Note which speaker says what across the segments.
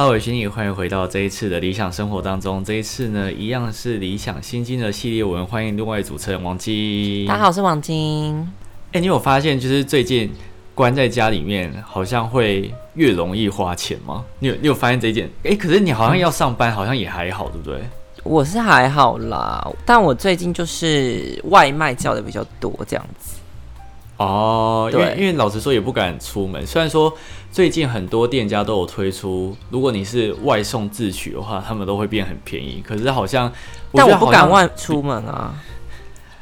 Speaker 1: Hello，我是你，欢迎回到这一次的理想生活当中。这一次呢，一样是理想新经的系列文，欢迎另外主持人王晶。
Speaker 2: 大家好，我是王晶。
Speaker 1: 哎、你有发现就是最近关在家里面，好像会越容易花钱吗？你有你有发现这一件？哎、可是你好像要上班，好像也还好，对不对？
Speaker 2: 我是还好啦，但我最近就是外卖叫的比较多，这样子。
Speaker 1: 哦，因为因为老实说也不敢出门，虽然说最近很多店家都有推出，如果你是外送自取的话，他们都会变很便宜。可是好像，
Speaker 2: 但我不敢外出门啊。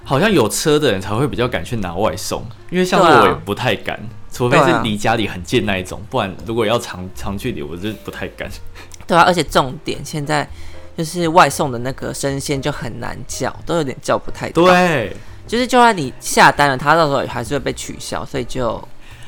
Speaker 1: 好像有车的人才会比较敢去拿外送，因为像我也不太敢，除非是离家里很近那一种，不然如果要长长距离，我就不太敢。
Speaker 2: 对啊，而且重点现在就是外送的那个生鲜就很难叫，都有点叫不太到。，
Speaker 1: 对，
Speaker 2: 就是就算你下单了，他到时候还是会被取消，所以就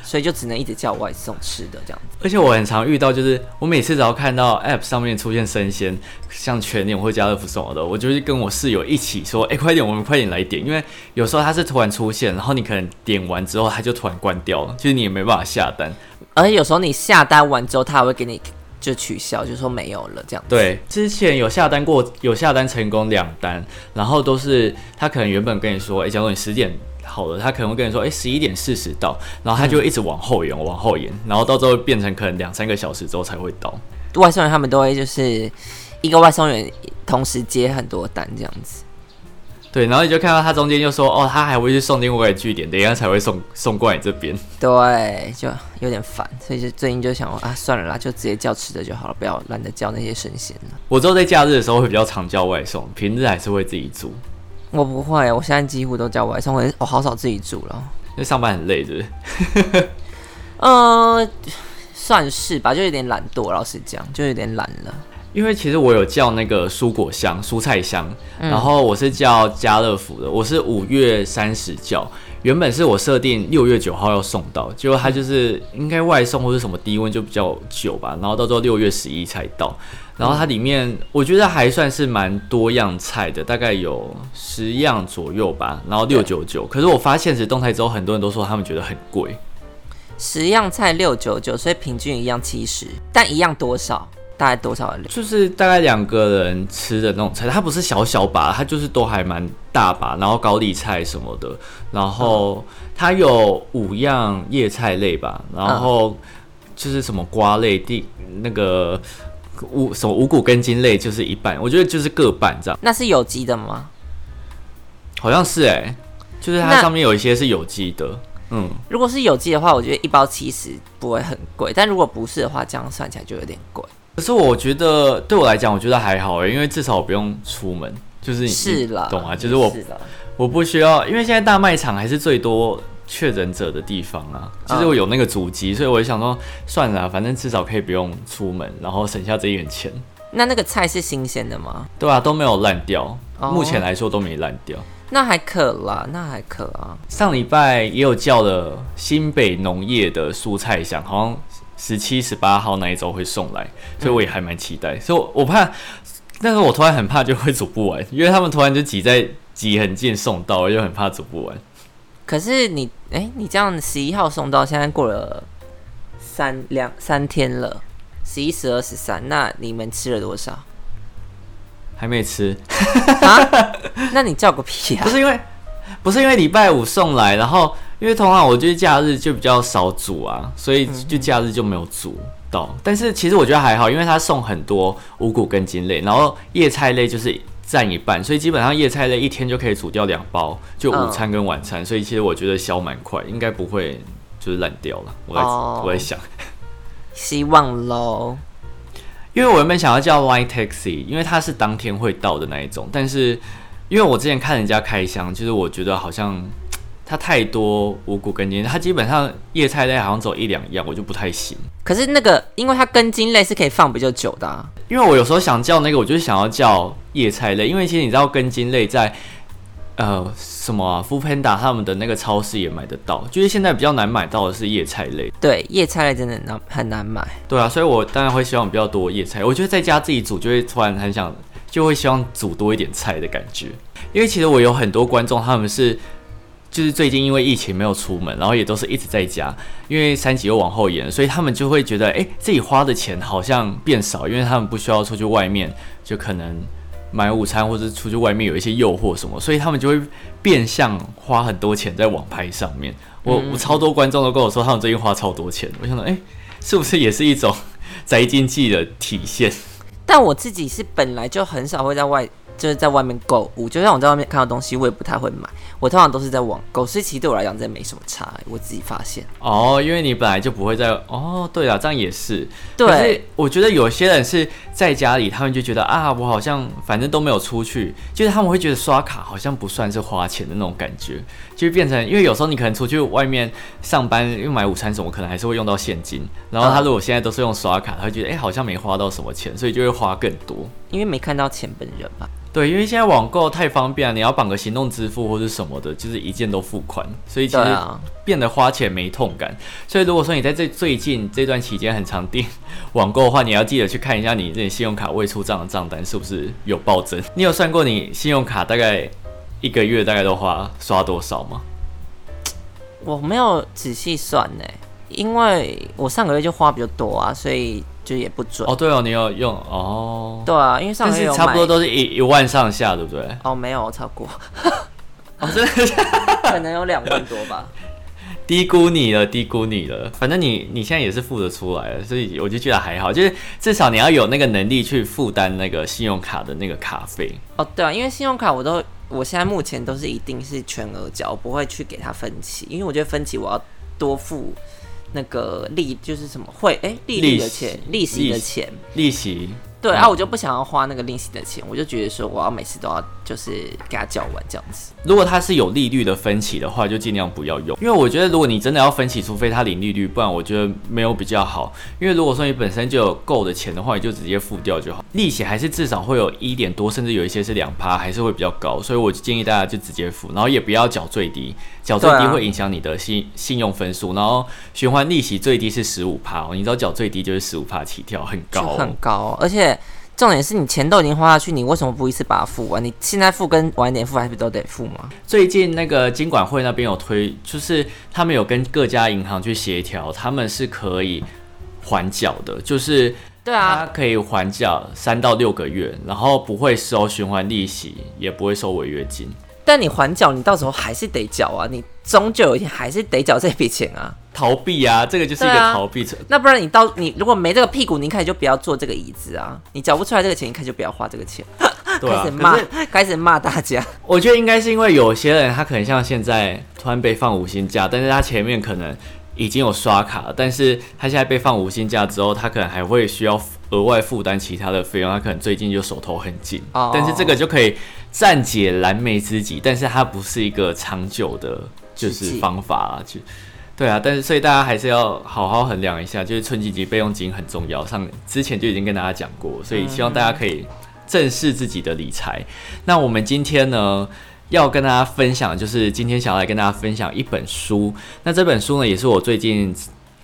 Speaker 2: 所以就只能一直叫外送吃的这样子。
Speaker 1: 而且我很常遇到，就是我每次只要看到 App 上面出现生鲜，像全联或家乐福什么的，我就是跟我室友一起说：“哎、快点，我们快点来点。”因为有时候它是突然出现，然后你可能点完之后，它就突然关掉了，就是你也没办法下单。
Speaker 2: 而且有时候你下单完之后，他还会给你就取消，就说没有了这样子。
Speaker 1: 对，之前有下单过，有下单成功两单，然后都是他可能原本跟你说，哎、假如你十点好了，他可能会跟你说，哎、十一点四十到，然后他就一直往后延，往后延，然后到最后变成可能两三个小时之后才会到。
Speaker 2: 外送员他们都会就是一个外送员同时接很多单这样子。
Speaker 1: 对，然后你就看到他中间就说，哦，他还会去送另外一个据点，等一下才会送送过来你这边。
Speaker 2: 对，就有点烦，所以就最近就想说啊，算了啦，就直接叫吃的就好了，不要懒得叫那些神仙了。
Speaker 1: 我之后在假日的时候会比较常叫外送，平日还是会自己煮，
Speaker 2: 我不会，我现在几乎都叫外送，我我好少自己煮了。
Speaker 1: 因为上班很累，是不是？
Speaker 2: 呃，算是吧，就有点懒惰，老实讲，就有点懒了。
Speaker 1: 因为其实我有叫那个蔬果箱、蔬菜箱，
Speaker 2: 嗯。
Speaker 1: 然后我是叫家乐福的，我是五月三十叫，原本是我设定六月九号要送到，结果它就是应该外送或者什么低温就比较久吧，然后到时候六月十一才到，然后它里面我觉得还算是蛮多样菜的，大概有十样左右吧，然后六九九，可是我发现实动态之后，很多人都说他们觉得很贵，
Speaker 2: 十样菜六九九，所以平均一样七十，但一样多少？大概多少的量？
Speaker 1: 就是大概两个人吃的那种菜，它不是小小把，它就是都还蛮大把，然后高丽菜什么的，然后它有五样叶菜类吧，然后就是什么瓜类、地那个五什么五谷根茎类就是一半，我觉得就是各半这样，
Speaker 2: 那是有机的吗？
Speaker 1: 好像是哎、就是它上面有一些是有机的，嗯，
Speaker 2: 如果是有机的话，我觉得一包七十不会很贵，但如果不是的话，这样算起来就有点贵。
Speaker 1: 可是我觉得对我来讲，我觉得还好哎、因为至少我不用出门，就是你
Speaker 2: 是啦，
Speaker 1: 懂啊，就是我
Speaker 2: 是。
Speaker 1: 我不需要，因为现在大卖场还是最多确诊者的地方啊，就是我有那个主机，所以我就想说，算了啊、反正至少可以不用出门，然后省下这一点钱。
Speaker 2: 那那个菜是新鲜的吗？
Speaker 1: 对啊，都没有烂掉，
Speaker 2: 哦
Speaker 1: 目前来说都没烂掉。
Speaker 2: 那还可啦，那还可啊。
Speaker 1: 上礼拜也有叫了新北农业的蔬菜箱，好像十七、十八号那一周会送来，所以我也还蛮期待。所以我我怕，但是我突然很怕就会煮不完，因为他们突然就挤在挤很近送到，我就很怕煮不完。
Speaker 2: 可是你，哎、你这样十一号送到，现在过了三两三天了，十一、十二、十三，那你们吃了多少？
Speaker 1: 还没吃，
Speaker 2: 啊？那你叫个屁啊
Speaker 1: 不！是因为不是因为礼拜五送来，然后因为通常我就是假日就比较少煮啊，所以就假日就没有煮到。但是其实我觉得还好，因为他送很多五谷根茎类，然后叶菜类就是占一半，所以基本上叶菜类一天就可以煮掉两包，就午餐跟晚餐。所以其实我觉得消蛮快，应该不会就是烂掉了。我在、
Speaker 2: 哦
Speaker 1: 我在想。
Speaker 2: 希望喽。
Speaker 1: 因为我原本想要叫 Line Taxi，因为它是当天会到的那一种，但是因为我之前看人家开箱，就是我觉得好像它太多五谷根茎，它基本上叶菜类好像只有一两样，我就不太行。
Speaker 2: 可是那个，因为它根茎类是可以放比较久的、啊，
Speaker 1: 因为我有时候想叫那个，我就是想要叫叶菜类，因为其实你知道根茎类在呃什么啊 f o o Panda 他们的那个超市也买得到，就是现在比较难买到的是叶菜类。
Speaker 2: 对，叶菜类真的很难很难买。
Speaker 1: 对啊，所以我当然会希望比较多叶菜。我觉得在家自己煮就会突然很想，就会希望煮多一点菜的感觉。因为其实我有很多观众，他们是就是最近因为疫情没有出门，然后也都是一直在家，因为三级又往后延，所以他们就会觉得，哎、自己花的钱好像变少，因为他们不需要出去外面，就可能买午餐或者出去外面有一些诱惑什么，所以他们就会变相花很多钱在网拍上面。我我超多观众都跟我说，他们最近花超多钱，我想说，哎、是不是也是一种 宅经济的体现？
Speaker 2: 但我自己是本来就很少会在外，就是在外面购物，就像我在外面看到东西，我也不太会买，我通常都是在网购，所以其实对我来讲真的没什么差、欸我自己发现。
Speaker 1: 哦，因为你本来就不会在哦，对了，这样也是。可
Speaker 2: 对
Speaker 1: 是，我觉得有些人是在家里，他们就觉得啊，我好像反正都没有出去，就是他们会觉得刷卡好像不算是花钱的那种感觉，就会变成因为有时候你可能出去外面上班，因为买午餐什么，可能还是会用到现金。然后他如果现在都是用刷卡，他会觉得哎、好像没花到什么钱，所以就会花更多。
Speaker 2: 因为没看到钱本人嘛。
Speaker 1: 对，因为现在网购太方便了，你要绑个行动支付或者什么的，就是一键都付款，所以其实变得花钱没痛感。所以如果说你在这最近这段期间很常订网购的话，你要记得去看一下你这信用卡未出账的账单是不是有暴增。你有算过你信用卡大概一个月大概都花刷多少吗？
Speaker 2: 我没有仔细算呢、因为我上个月就花比较多啊，所以就也不准。
Speaker 1: 哦，对哦，你有用哦，
Speaker 2: 对啊，因为上
Speaker 1: 但
Speaker 2: 个月有买
Speaker 1: 差不多都是一一万上下，对不对？
Speaker 2: 哦，没有超过，
Speaker 1: 哦，真的
Speaker 2: 可能有两万多吧。
Speaker 1: 低估你了，低估你了。反正你你现在也是付得出来了，所以我就觉得还好，就是至少你要有那个能力去负担那个信用卡的那个卡费。
Speaker 2: 哦，对啊，因为信用卡我都，我现在目前都是一定是全额缴，我不会去给他分期，因为我觉得分期我要多付那个利，就是什么会哎利率的钱，利息的钱。
Speaker 1: 利息。
Speaker 2: 对，
Speaker 1: 嗯。
Speaker 2: 啊，我就不想要花那个利息的钱，我就觉得说我要每次都要就是给他缴完这样子。
Speaker 1: 如果它是有利率的分期的话，就尽量不要用，因为我觉得如果你真的要分期，除非它零利率，不然我觉得没有比较好。因为如果说你本身就有够的钱的话，你就直接付掉就好。利息还是至少会有一点多，甚至有一些是两趴，还是会比较高，所以我就建议大家就直接付，然后也不要缴最低，缴最低会影响你的信信用分数。然后循环利息最低是十五趴哦，你知道缴最低就是十五趴起跳，很高、哦，
Speaker 2: 很高哦、而且重点是你钱都已经花下去，你为什么不一次把它付完？你现在付跟晚一点付还是都得付吗？
Speaker 1: 最近那个金管会那边有推，就是他们有跟各家银行去协调，他们是可以还缴的，就是
Speaker 2: 对啊，
Speaker 1: 它可以还缴三到六个月，然后不会收循环利息，也不会收违约金。
Speaker 2: 但你还缴，你到时候还是得缴啊，你终究有一天还是得缴这笔钱啊。
Speaker 1: 逃避啊，这个就是一个逃避。
Speaker 2: 那不然你到你如果没这个屁股，你一开始就不要坐这个椅子啊！你缴不出来这个钱，一开始就不要花这个钱。
Speaker 1: 对啊
Speaker 2: 开始，骂，开始骂大家。
Speaker 1: 我觉得应该是因为有些人他可能像现在突然被放五星假，但是他前面可能已经有刷卡了，但是他现在被放五星假之后，他可能还会需要额外负担其他的费用，他可能最近就手头很紧，
Speaker 2: 哦
Speaker 1: 但是这个就可以暂解燃眉之急，但是它不是一个长久的，就是方法啊，就。对啊，但是所以大家还是要好好衡量一下，就是春季及备用金很重要。上之前就已经跟大家讲过，所以希望大家可以正视自己的理财。那我们今天呢，要跟大家分享，就是今天想要来跟大家分享一本书。那这本书呢，也是我最近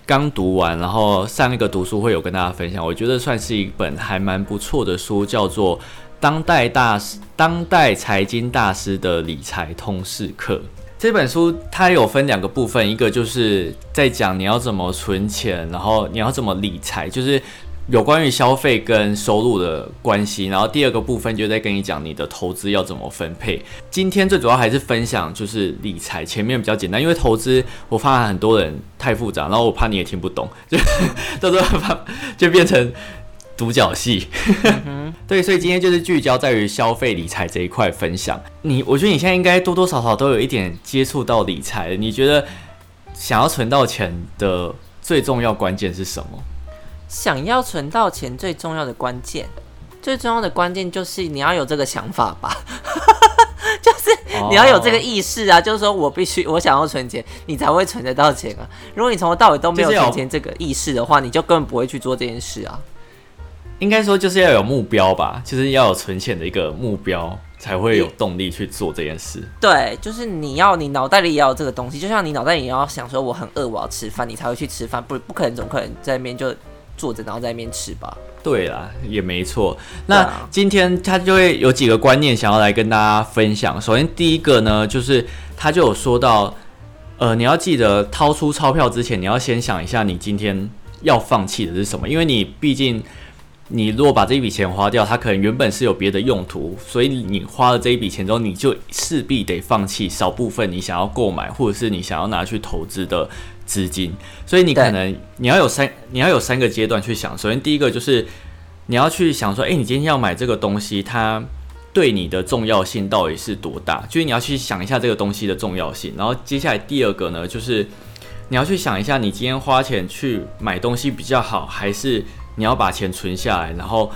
Speaker 1: 刚读完，然后上一个读书会有跟大家分享，我觉得算是一本还蛮不错的书，叫做《当代大师当代财经大师的理财通识课》。这本书它有分两个部分，一个就是在讲你要怎么存钱，然后你要怎么理财，就是有关于消费跟收入的关系。然后第二个部分就在跟你讲你的投资要怎么分配。今天最主要还是分享就是理财，前面比较简单，因为投资我发现很多人太复杂，然后我怕你也听不懂，就 到时候怕就变成独角戏。对，所以今天就是聚焦在于消费理财这一块分享。你，我觉得你现在应该多多少少都有一点接触到理财。你觉得想要存到钱的最重要关键是什么？
Speaker 2: 想要存到钱，最重要的关键，最重要的关键就是你要有这个想法吧，就是你要有这个
Speaker 1: 哦
Speaker 2: 意识啊，就是说我必须我想要存钱，你才会存得到钱啊。如果你从头到尾都没有存钱这个意识的话，你就根本不会去做这件事啊。
Speaker 1: 应该说就是要有目标吧，就是要有存钱的一个目标，才会有动力去做这件事。
Speaker 2: 对，就是你要你脑袋里也要有这个东西，就像你脑袋里也要想说我很饿，我要吃饭，你才会去吃饭，不不可能总可能在那边就坐着然后在那边吃吧。
Speaker 1: 对啦，也没错。那
Speaker 2: 啊
Speaker 1: 今天他就会有几个观念想要来跟大家分享。首先第一个呢，就是他就有说到，呃，你要记得掏出钞票之前，你要先想一下你今天要放弃的是什么，因为你毕竟。你如果把这一笔钱花掉，它可能原本是有别的用途，所以你花了这一笔钱之后，你就势必得放弃少部分你想要购买或者是你想要拿去投资的资金。所以你可能你要有三你要有三个阶段去想。首先第一个就是你要去想说，诶，你今天要买这个东西，它对你的重要性到底是多大？就是你要去想一下这个东西的重要性。然后接下来第二个呢，就是你要去想一下，你今天花钱去买东西比较好，还是你要把钱存下来，然后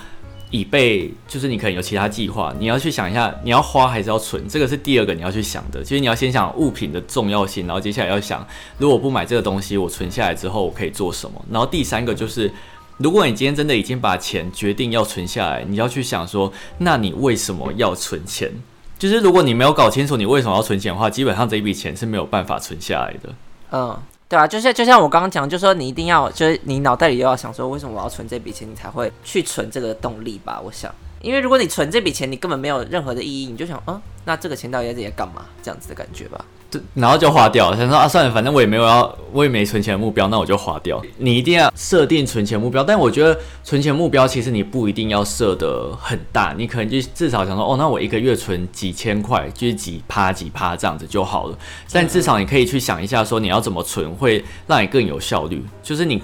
Speaker 1: 以备就是你可能有其他计划，你要去想一下，你要花还是要存，这个是第二个你要去想的。就是你要先想物品的重要性，然后接下来要想，如果不买这个东西，我存下来之后我可以做什么。然后第三个就是。如果你今天真的已经把钱决定要存下来，你要去想说，那你为什么要存钱？就是如果你没有搞清楚你为什么要存钱的话，基本上这一笔钱是没有办法存下来的。
Speaker 2: 嗯，对啊，就是就像我刚刚讲，就说你一定要，就是你脑袋里又要想说，为什么我要存这笔钱，你才会去存这个动力吧？我想，因为如果你存这笔钱，你根本没有任何的意义，你就想，嗯，那这个钱到底在这里干嘛？这样子的感觉吧。
Speaker 1: 对，然后就花掉了。想说啊，算了，反正我也没有要，我也没存钱的目标，那我就花掉。你一定要设定存钱目标，但我觉得存钱目标其实你不一定要设的很大，你可能就至少想说，哦，那我一个月存几千块，就是几趴几趴这样子就好了。但至少你可以去想一下，说你要怎么存会让你更有效率，就是你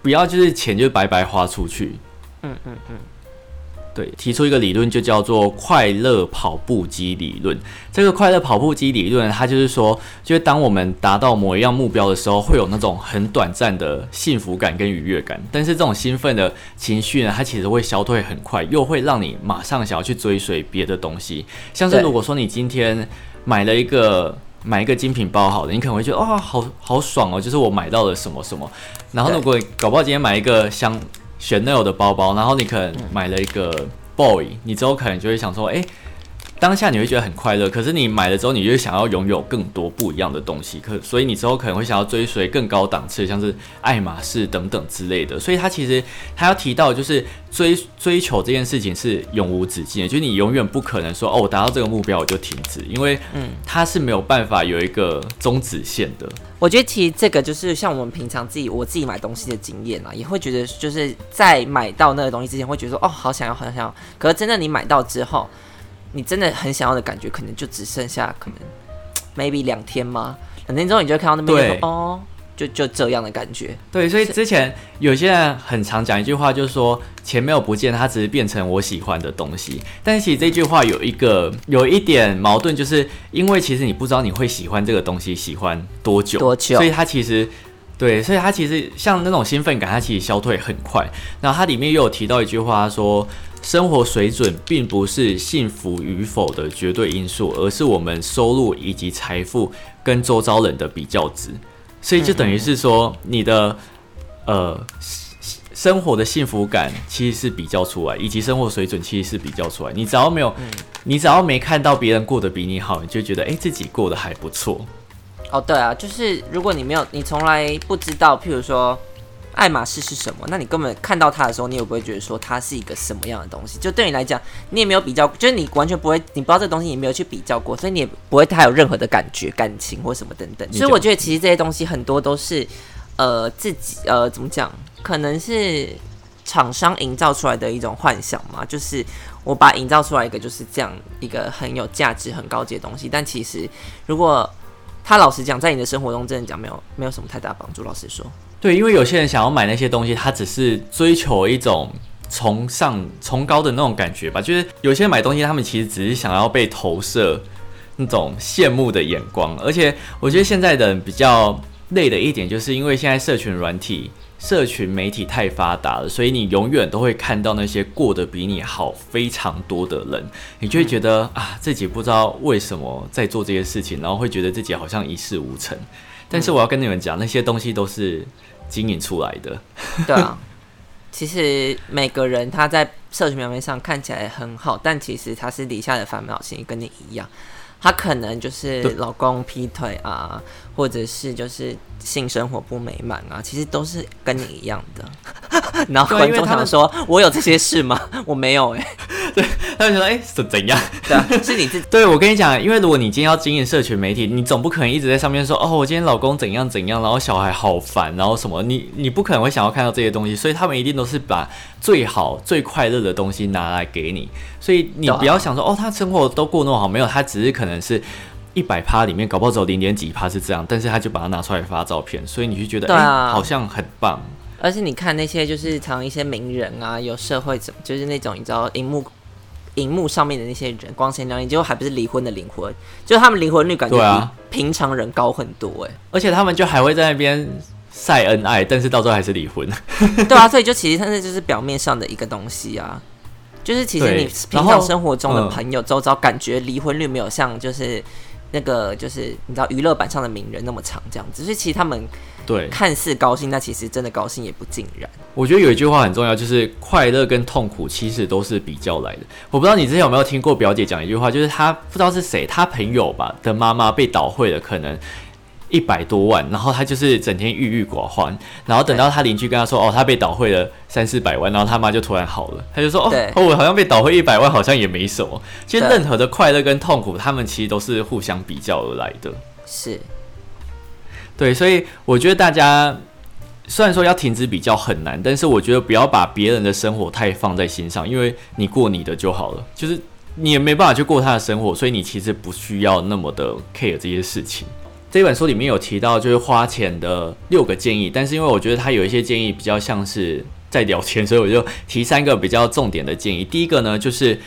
Speaker 1: 不要就是钱就白白花出去。
Speaker 2: 嗯嗯嗯，
Speaker 1: 对，提出一个理论就叫做快乐跑步机理论。这个快乐跑步机理论，它就是说，就是当我们达到某一样目标的时候，会有那种很短暂的幸福感跟愉悦感，但是这种兴奋的情绪呢，它其实会消退很快，又会让你马上想要去追随别的东西。像是如果说你今天买了一个买一个精品包，好了，你可能会觉得哦，好好爽哦，就是我买到了什么什么。然后如果搞不好今天买一个香 Chanel 的包包，然后你可能买了一个 Boy，你之后可能就会想说，哎、当下你会觉得很快乐，可是你买了之后，你就想要拥有更多不一样的东西，可所以你之后可能会想要追随更高档次，像是爱马仕等等之类的。所以他其实他要提到，就是追追求这件事情是永无止境的，就是你永远不可能说哦，我达到这个目标我就停止，因为
Speaker 2: 嗯
Speaker 1: 它是没有办法有一个终止线的。
Speaker 2: 我觉得其实这个就是像我们平常自己我自己买东西的经验啊，也会觉得就是在买到那个东西之前，会觉得说哦，好想要，好想要。可是真的你买到之后，你真的很想要的感觉，可能就只剩下可能 maybe 两天吗？两天之后，你就会看到那边哦，就就这样的感觉。
Speaker 1: 对，所以之前有些人很常讲一句话，就是说钱没有不见，它只是变成我喜欢的东西。但是其实这句话有一个有一点矛盾，就是因为其实你不知道你会喜欢这个东西喜欢多久，
Speaker 2: 多久
Speaker 1: 所以它其实。对，所以它其实像那种兴奋感，它其实消退很快。然后它里面又有提到一句话，说生活水准并不是幸福与否的绝对因素，而是我们收入以及财富跟周遭人的比较值。所以就等于是说，你的呃生活的幸福感其实是比较出来，以及生活水准其实是比较出来。你只要没有，你只要没看到别人过得比你好，你就觉得哎、诶自己过得还不错。
Speaker 2: 哦，对啊，就是如果你没有，你从来不知道，譬如说爱马仕是什么，那你根本看到它的时候，你也不会觉得说它是一个什么样的东西。就对你来讲，你也没有比较，就是你完全不会，你不知道这个东西，你没有去比较过，所以你也不会太有任何的感觉、感情或什么等等。所以我觉得其实这些东西很多都是呃自己呃怎么讲，可能是厂商营造出来的一种幻想嘛，就是我把它营造出来一个就是这样一个很有价值、很高级的东西，但其实如果他老实讲，在你的生活中真的讲没有没有什么太大帮助。老实说，
Speaker 1: 对，因为有些人想要买那些东西，他只是追求一种崇尚、崇高的那种感觉吧。就是有些人买东西，他们其实只是想要被投射那种羡慕的眼光。而且我觉得现在的比较累的一点，就是因为现在社群软体、社群媒体太发达了，所以你永远都会看到那些过得比你好非常多的人，你就会觉得啊，自己不知道为什么在做这些事情，然后会觉得自己好像一事无成。但是我要跟你们讲，那些东西都是经营出来的。
Speaker 2: 对啊，其实每个人他在社群表面上看起来很好，但其实他私底下的烦恼其实跟你一样。他可能就是老公劈腿啊，或者是就是性生活不美满啊，其实都是跟你一样的。然后观众想说：“我有这些事吗？我没有哎。”
Speaker 1: 对，他就说：“哎，是怎样？
Speaker 2: 对啊，是你自己。”
Speaker 1: 对，我跟你讲，因为如果你今天要经营社群媒体，你总不可能一直在上面说：“哦，我今天老公怎样怎样，然后小孩好烦，然后什么。”你你不可能会想要看到这些东西，所以他们一定都是把最好最快乐的东西拿来给你。所以你不要想说：“哦，他生活都过那么好。”没有，他只是可能是。一百趴里面搞不好只有零点几趴是这样，但是他就把它拿出来发照片，所以你就觉得哎，好像很棒。
Speaker 2: 而且你看那些就是常一些名人啊，有社会怎就是那种你知道荧幕荧幕上面的那些人光鲜亮丽，结果还不是离婚的灵魂，就是他们离婚率感觉比平常人高很多哎。
Speaker 1: 而且他们就还会在那边晒恩爱，但是到最后还是离婚。
Speaker 2: 对啊，所以就其实它是就是表面上的一个东西啊，就是其实你平常生活中的朋友周遭感觉离婚率没有像就是。那个就是你知道娱乐版上的名人那么长这样子，所以其实他们
Speaker 1: 对
Speaker 2: 看似高兴，但其实真的高兴也不尽然。
Speaker 1: 我觉得有一句话很重要，就是快乐跟痛苦其实都是比较来的。我不知道你之前有没有听过表姐讲一句话，就是她不知道是谁，她朋友吧的妈妈被倒汇了，可能。一百多万，然后他就是整天郁郁寡欢，然后等到他邻居跟他说：“哦，他被倒汇了三四百万。”然后他妈就突然好了，他就说：“哦，我好像被倒汇一百万，好像也没什么。”其实任何的快乐跟痛苦，他们其实都是互相比较而来的。
Speaker 2: 是，
Speaker 1: 对，所以我觉得大家虽然说要停止比较很难，但是我觉得不要把别人的生活太放在心上，因为你过你的就好了，就是你也没办法去过他的生活，所以你其实不需要那么的 care 这些事情。这本书里面有提到，就是花钱的六个建议，但是因为我觉得他有一些建议比较像是在聊天，所以我就提三个比较重点的建议。第一个呢，就是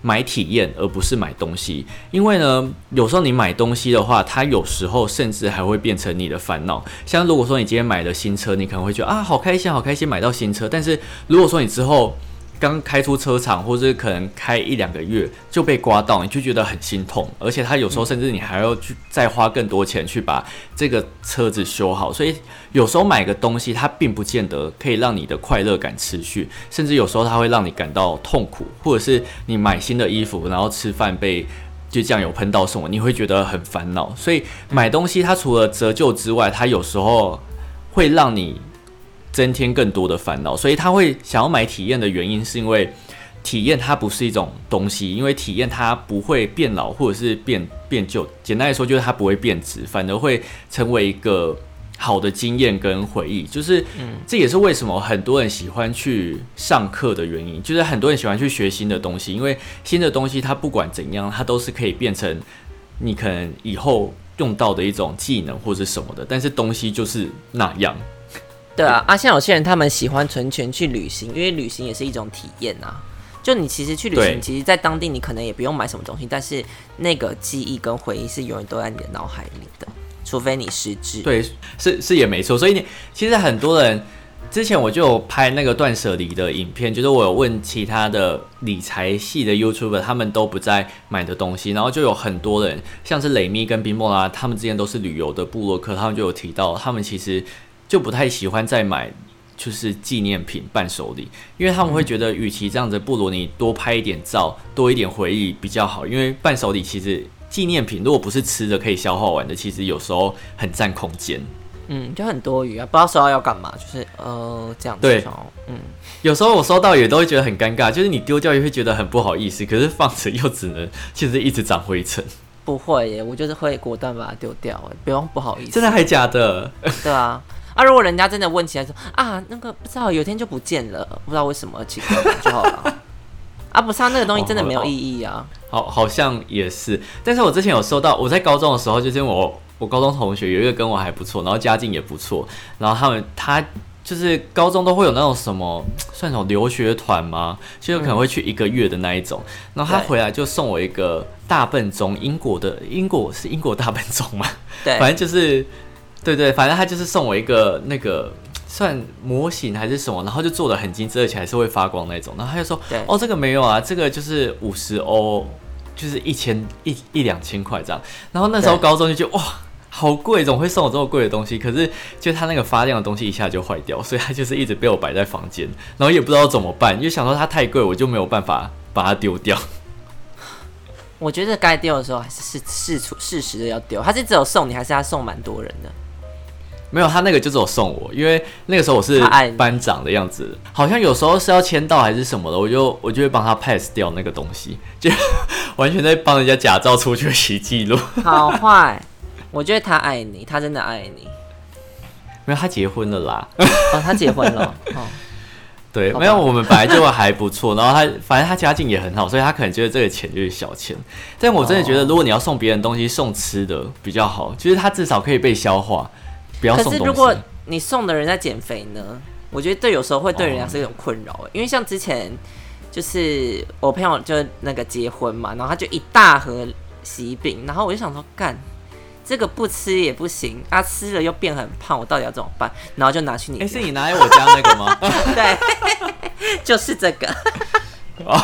Speaker 1: 买体验而不是买东西，因为呢，有时候你买东西的话，它有时候甚至还会变成你的烦恼。像如果说你今天买了新车，你可能会觉得啊，好开心，好开心买到新车，但是如果说你之后，刚开出车厂，或者可能开一两个月就被刮到，你就觉得很心痛，而且他有时候甚至你还要去再花更多钱去把这个车子修好，所以有时候买个东西，它并不见得可以让你的快乐感持续，甚至有时候它会让你感到痛苦，或者是你买新的衣服，然后吃饭被就酱油喷到什么，你会觉得很烦恼。所以买东西它除了折旧之外，它有时候会让你。增添更多的烦恼，所以他会想要买体验的原因，是因为体验它不是一种东西，因为体验它不会变老或者是变变旧。简单来说，就是它不会变质，反而会成为一个好的经验跟回忆。就是，这也是为什么很多人喜欢去上课的原因。就是很多人喜欢去学新的东西，因为新的东西它不管怎样，它都是可以变成你可能以后用到的一种技能或者什么的。但是东西就是那样。
Speaker 2: 对啊，啊，像有些人他们喜欢存钱去旅行，因为旅行也是一种体验啊。就你其实去旅行，其实，在当地你可能也不用买什么东西，但是那个记忆跟回忆是永远都在你的脑海里的，除非你失智。
Speaker 1: 对，是是也没错。所以你其实很多人之前我就有拍那个断舍离的影片，就是我有问其他的理财系的 YouTuber，他们都不在买的东西，然后就有很多人，像是雷米跟冰莫拉，他们之前都是旅游的部落客，他们就有提到，他们其实。就不太喜欢再买，就是纪念品伴手礼，因为他们会觉得，与其这样子，不如你多拍一点照，多一点回忆比较好。因为伴手礼其实纪念品，如果不是吃的可以消耗完的，其实有时候很占空间。
Speaker 2: 嗯，就很多余啊，不知道收到要干嘛，就是呃这样子。
Speaker 1: 对，嗯，有时候我收到也都会觉得很尴尬，就是你丢掉也会觉得很不好意思，可是放着又只能其实一直长灰尘。
Speaker 2: 不会耶，我就是会果断把它丢掉，不用不好意思。
Speaker 1: 真的还假的？
Speaker 2: 对啊。啊！如果人家真的问起来说啊，那个不知道有天就不见了，不知道为什么，奇怪就好了。啊，不是，那个东西真的没有意义啊。
Speaker 1: 好，好像也是。但是我之前有收到，我在高中的时候，就是我我高中同学有一个跟我还不错，然后家境也不错，然后他们他就是高中都会有那种什么算什么留学团吗？就有可能会去一个月的那一种。然后他回来就送我一个大笨钟，英国的英国是英国大笨钟嘛？
Speaker 2: 对，
Speaker 1: 反正就是。对对，反正他就是送我一个那个算模型还是什么，然后就做的很精致，而且还是会发光那种。然后他就说：“哦，这个没有啊，这个就是五十欧，就是一千一一两千块这样。”然后那时候高中就觉得哇，好贵，怎么会送我这么贵的东西？可是就他那个发亮的东西一下就坏掉，所以他就是一直被我摆在房间，然后也不知道怎么办，因为想说它太贵，我就没有办法把它丢掉。
Speaker 2: 我觉得该丢的时候还是是适处适时的要丢，他是只有送你，还是他送蛮多人的？
Speaker 1: 没有，他那个就只有送我，因为那个时候我是班长的样子，好像有时候是要签到还是什么的，我就我就会帮他 pass 掉那个东西，就 完全在帮人家假造出缺席记录。
Speaker 2: 好坏，我觉得他爱你，他真的爱你。
Speaker 1: 没有，他结婚了啦。
Speaker 2: 哦，他结婚了。哦，
Speaker 1: 对，没有，我们本来就还不错，然后他反正他家境也很好，所以他可能觉得这个钱就是小钱。但我真的觉得，如果你要送别人东西，送吃的比较好，就是他至少可以被消化，不要
Speaker 2: 可。是如果你送的人在减肥呢？我觉得对有时候会对人家是一种困扰、欸因为像之前就是我朋友就那个结婚嘛，然后他就一大盒喜饼，然后我就想说干。这个不吃也不行，啊，吃了又变很胖，我到底要怎么办？然后就拿去你
Speaker 1: 哎、
Speaker 2: 家，
Speaker 1: 是你拿来我家那个吗？
Speaker 2: 对，就是这个。
Speaker 1: 哦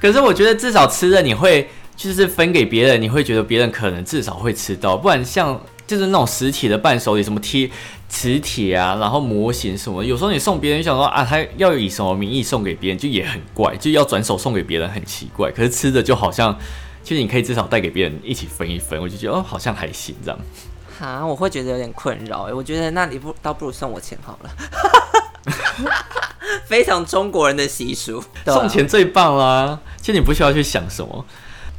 Speaker 1: 可是我觉得至少吃了你会就是分给别人，你会觉得别人可能至少会吃到，不然像就是那种实体的伴手礼，什么贴磁铁啊，然后模型什么，有时候你送别人就想说啊，他要以什么名义送给别人，就也很怪，就要转手送给别人很奇怪。可是吃的就好像，其实你可以至少带给别人一起分一分，我就觉得哦，好像还行这样。
Speaker 2: 哈，我会觉得有点困扰哎，我觉得那你不倒不如送我钱好了，非常中国人的习俗，
Speaker 1: 送钱最棒啦，其实你不需要去想什么。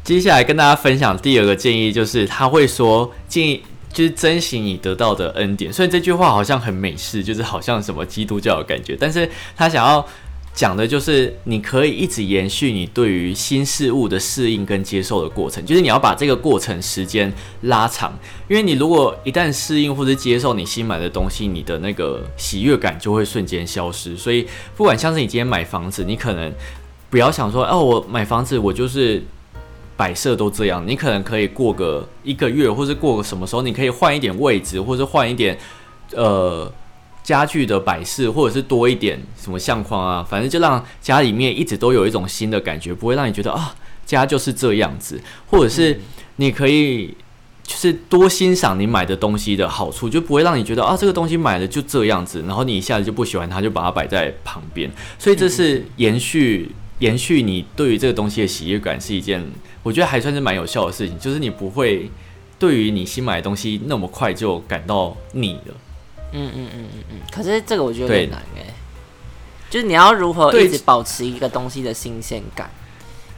Speaker 1: 接下来跟大家分享第二个建议，就是他会说建议就是珍惜你得到的恩典。虽然这句话好像很美式，就是好像什么基督教的感觉，但是他想要讲的就是你可以一直延续你对于新事物的适应跟接受的过程，就是你要把这个过程时间拉长，因为你如果一旦适应或者接受你新买的东西，你的那个喜悦感就会瞬间消失。所以不管像是你今天买房子，你可能不要想说，哦，我买房子我就是摆设都这样，你可能可以过个一个月，或是过个什么时候，你可以换一点位置，或者换一点呃家具的摆饰，或者是多一点什么相框啊，反正就让家里面一直都有一种新的感觉，不会让你觉得啊家就是这样子，或者是你可以。就是多欣赏你买的东西的好处，就不会让你觉得啊，这个东西买了就这样子，然后你一下子就不喜欢它，就把它摆在旁边。所以这是延续延续你对于这个东西的喜悦感，是一件我觉得还算是蛮有效的事情。就是你不会对于你新买的东西那么快就感到腻了。
Speaker 2: 嗯嗯嗯嗯嗯。可是这个我觉得有点难哎，就是你要如何一直保持一个东西的新鲜感，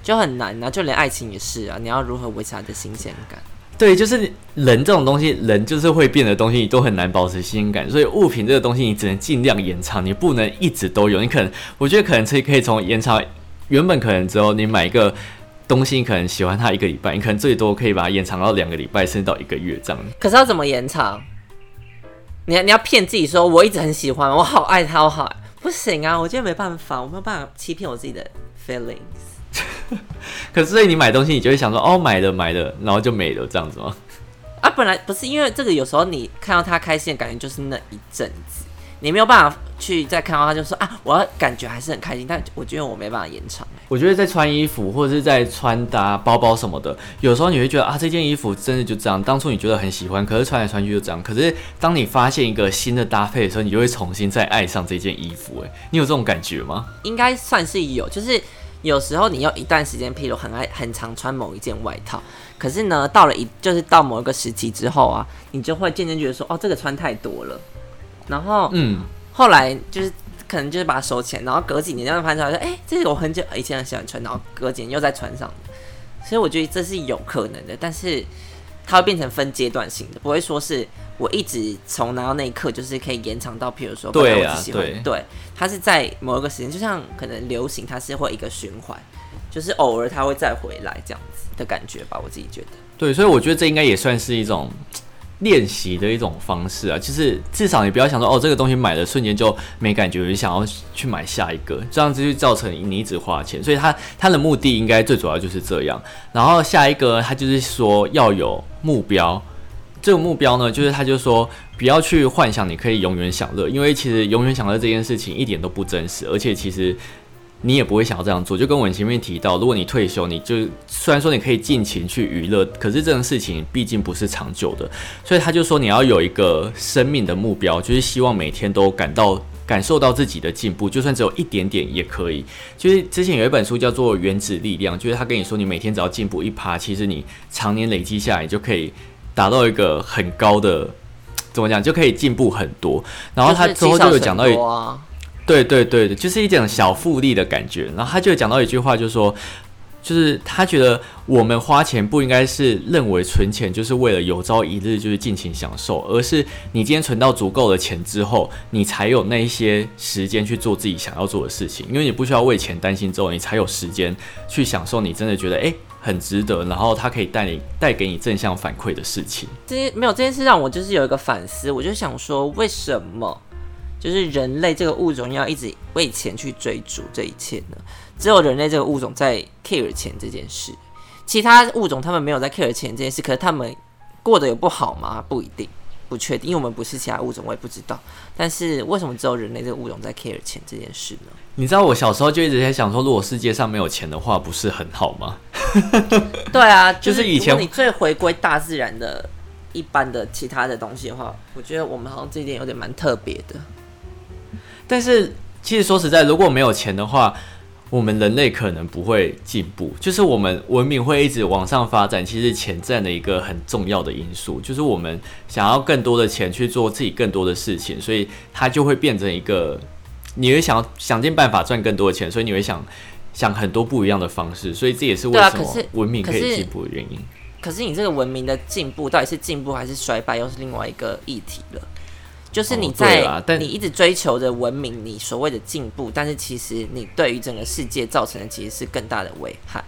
Speaker 2: 就很难啊。就连爱情也是啊，你要如何维持它的新鲜感？
Speaker 1: 对，就是人这种东西，人就是会变的东西，你都很难保持新鲜感。所以物品这个东西，你只能尽量延长，你不能一直都有。你可能，我觉得可能可以可以从延长，原本可能之后你买一个东西，你可能喜欢它一个礼拜，你可能最多可以把它延长到两个礼拜，甚至到一个月这样。
Speaker 2: 可是要怎么延长？你要你要骗自己说我一直很喜欢，我好爱它，我好爱不行啊！我觉得没办法，我没有办法欺骗我自己的 feelings。
Speaker 1: 可是所以你买东西，你就会想说，哦，买了买了，然后就没了这样子吗？
Speaker 2: 啊，本来不是因为这个，有时候你看到他开心的感觉就是那一阵子，你没有办法去再看到他就说啊，我感觉还是很开心，但我觉得我没办法延长、欸。
Speaker 1: 我觉得在穿衣服或者是在穿搭包包什么的，有时候你会觉得啊，这件衣服真的就这样，当初你觉得很喜欢，可是穿来穿去就这样。可是当你发现一个新的搭配的时候，你就会重新再爱上这件衣服。哎，你有这种感觉吗？
Speaker 2: 应该算是有，就是有时候你要一段时间，譬如很爱很常穿某一件外套，可是呢，到了一就是到某一个时期之后啊，你就会渐渐觉得说，哦，这个穿太多了，然后
Speaker 1: 嗯，
Speaker 2: 后来就是可能就是把它收起来，然后隔几年这样翻出来说，哎、这个我很久以前很喜欢穿，然后隔几年又再穿上的，所以我觉得这是有可能的，但是它会变成分阶段性的，不会说是我一直从拿到那一刻就是可以延长到，譬如说，
Speaker 1: 对啊对。
Speaker 2: 对，它是在某一个时间，就像可能流行，它是会一个循环，就是偶尔它会再回来这样子的感觉吧，我自己觉得。
Speaker 1: 对，所以我觉得这应该也算是一种练习的一种方式啊，就是至少你不要想说哦，这个东西买了瞬间就没感觉，你想要去买下一个，这样子就造成你一直花钱。所以他他的目的应该最主要就是这样。然后下一个他就是说要有目标，这个目标呢，就是他就说不要去幻想你可以永远享乐，因为其实永远享乐这件事情一点都不真实，而且其实。你也不会想要这样做，就跟我们前面提到，如果你退休，你就虽然说你可以尽情去娱乐，可是这种事情毕竟不是长久的，所以他就说你要有一个生命的目标，就是希望每天都感到感受到自己的进步，就算只有一点点也可以。就是之前有一本书叫做《原子力量》，就是他跟你说，你每天只要进步一趴，其实你常年累积下来，你就可以达到一个很高的。怎么讲就可以进步很多。然后他之后就有讲到一对对对，就是一种小复利的感觉。然后他就讲到一句话，就是说，就是他觉得我们花钱不应该是认为存钱就是为了有朝一日就是尽情享受，而是你今天存到足够的钱之后，你才有那一些时间去做自己想要做的事情，因为你不需要为钱担心之后，你才有时间去享受你真的觉得诶很值得，然后它可以带你带给你正向反馈的事情。
Speaker 2: 这件没有这件事让我就是有一个反思，我就想说，为什么就是人类这个物种要一直为钱去追逐这一切呢？只有人类这个物种在 care 钱这件事，其他物种他们没有在 care 钱这件事，可是他们过得有不好吗？不一定，不确定，因为我们不是其他物种，我也不知道。但是为什么只有人类这个物种在 care 钱这件事呢？
Speaker 1: 你知道我小时候就一直在想说，如果世界上没有钱的话，不是很好吗？
Speaker 2: 对啊，
Speaker 1: 就是以前
Speaker 2: 你最回归大自然的一般的其他的东西的话，我觉得我们好像这一点有点蛮特别的。
Speaker 1: 但是其实说实在，如果没有钱的话，我们人类可能不会进步。就是我们文明会一直往上发展，其实钱占了一个很重要的因素。就是我们想要更多的钱去做自己更多的事情，所以它就会变成一个，你会想想尽办法赚更多的钱，所以你会想想很多不一样的方式。所以这也是为什么文明可以进步的原因。
Speaker 2: 可是你这个文明的进步到底是进步还是衰败，又是另外一个议题了。就是你在、你一直追求着文明，你所谓的进步，但是其实你对于整个世界造成的其实是更大的危害。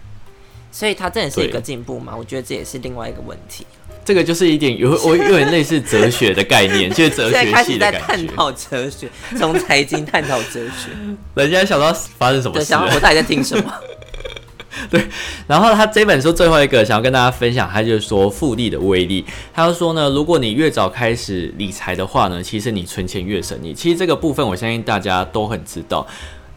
Speaker 2: 所以它真的是一个进步吗？我觉得这也是另外一个问题。
Speaker 1: 这个就是一点有 我有点类似哲学的概念，就是哲学
Speaker 2: 开始在
Speaker 1: 系的感觉。
Speaker 2: 探讨哲学，从财经探讨哲学，
Speaker 1: 人家想到发生什么，事
Speaker 2: 想要我到底在听什么？
Speaker 1: 对然后他这本书最后一个想要跟大家分享，他就是说复利的威力。他就说呢，如果你越早开始理财的话呢，其实你存钱越省力。其实这个部分我相信大家都很知道。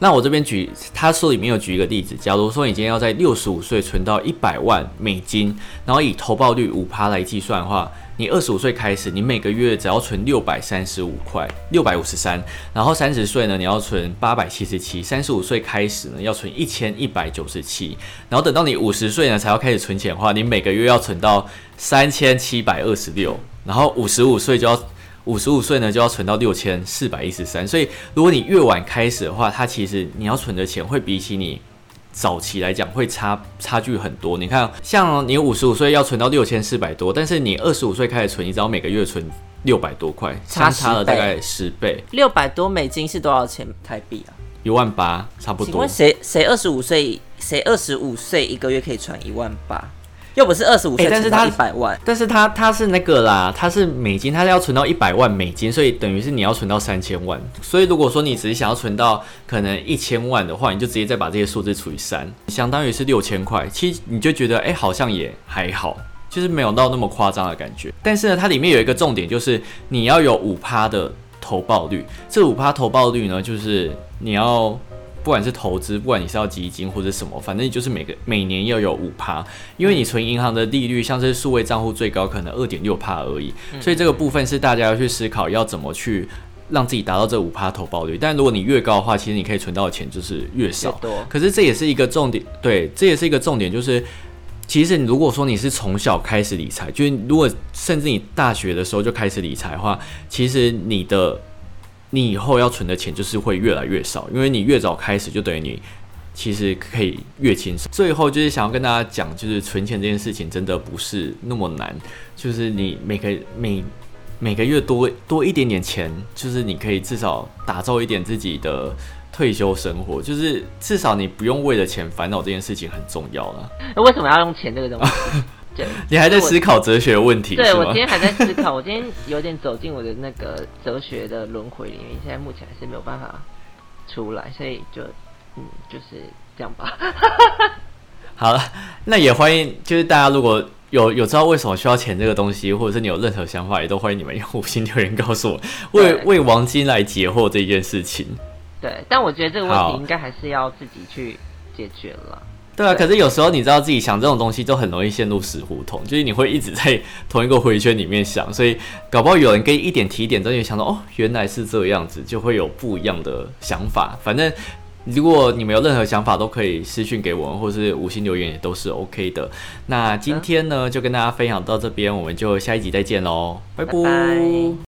Speaker 1: 那我这边举，他书里面有举一个例子，假如说你今天要在六十五岁存到一百万美金，然后以投报率五趴来计算的话，你二十五岁开始，你每个月只要存六百三十五块，六百五十三，然后三十岁呢，你要存八百七十七，三十五岁开始呢，要存一千一百九十七，然后等到你五十岁呢，才要开始存钱的话，你每个月要存到三千七百二十六，然后五十五岁就要。五十五岁呢，就要存到六千四百一十三，所以如果你越晚开始的话，它其实你要存的钱会比起你早期来讲会差差距很多。你看，像你五十五岁要存到六千四百多，但是你二十五岁开始存，你只要每个月存六百多块，
Speaker 2: 差
Speaker 1: 相差了大概十倍，
Speaker 2: 六百多美金是多少钱台币啊？
Speaker 1: 一万八差不多
Speaker 2: 请问。谁谁二十五岁，谁二十五岁一个月可以存一万八？又不是二十五岁
Speaker 1: 欸但是他
Speaker 2: 一百万，
Speaker 1: 但是它它是那个啦，它是美金，它是要存到一百万美金，所以等于是你要存到三千万。所以如果说你只是想要存到可能一千万的话，你就直接再把这些数字除以三，相当于是六千块。其实你就觉得，哎、好像也还好，就是没有到那么夸张的感觉。但是呢，它里面有一个重点，就是你要有五趴的投报率。这五趴投报率呢，就是你要。不管是投资，不管你是要基金或者什么，反正你就是每个每年要有五趴，因为你存银行的利率，像是数位账户最高可能二点六趴而已，所以这个部分是大家要去思考要怎么去让自己达到这五趴投报率。但如果你越高的话，其实你可以存到的钱就是越
Speaker 2: 越
Speaker 1: 少。
Speaker 2: 多。
Speaker 1: 可是这也是一个重点，对，这也是一个重点，就是其实你如果说你是从小开始理财，就是如果甚至你大学的时候就开始理财的话，其实你的你以后要存的钱就是会越来越少，因为你越早开始，就等于你其实可以越轻松。最后就是想要跟大家讲，就是存钱这件事情真的不是那么难，就是你每个每每个月多多一点点钱，就是你可以至少打造一点自己的退休生活，就是至少你不用为了钱烦恼这件事情很重要了。
Speaker 2: 那 为什么要用钱这个东西？对，
Speaker 1: 你还在思考哲学问题
Speaker 2: 对我今？天还在思考，我今天有点走进我的那个哲学的轮回里面，现在目前还是没有办法出来，所以就嗯，就是这样吧。
Speaker 1: 好了，那也欢迎，就是大家如果有有知道为什么需要钱这个东西，或者是你有任何想法，也都欢迎你们用五星留言告诉我，为为王晶来解惑这件事情。
Speaker 2: 对，但我觉得这个问题应该还是要自己去解决了。
Speaker 1: 对啊，
Speaker 2: 对
Speaker 1: 可是有时候你知道自己想这种东西，就很容易陷入死胡同，就是你会一直在同一个回圈里面想，所以搞不好有人给一点提点，真的想到哦，原来是这样子，就会有不一样的想法。反正如果你们有任何想法，都可以私讯给我们，或是五星留言也都是 OK 的。那今天呢，就跟大家分享到这边，我们就下一集再见喽，拜
Speaker 2: 拜拜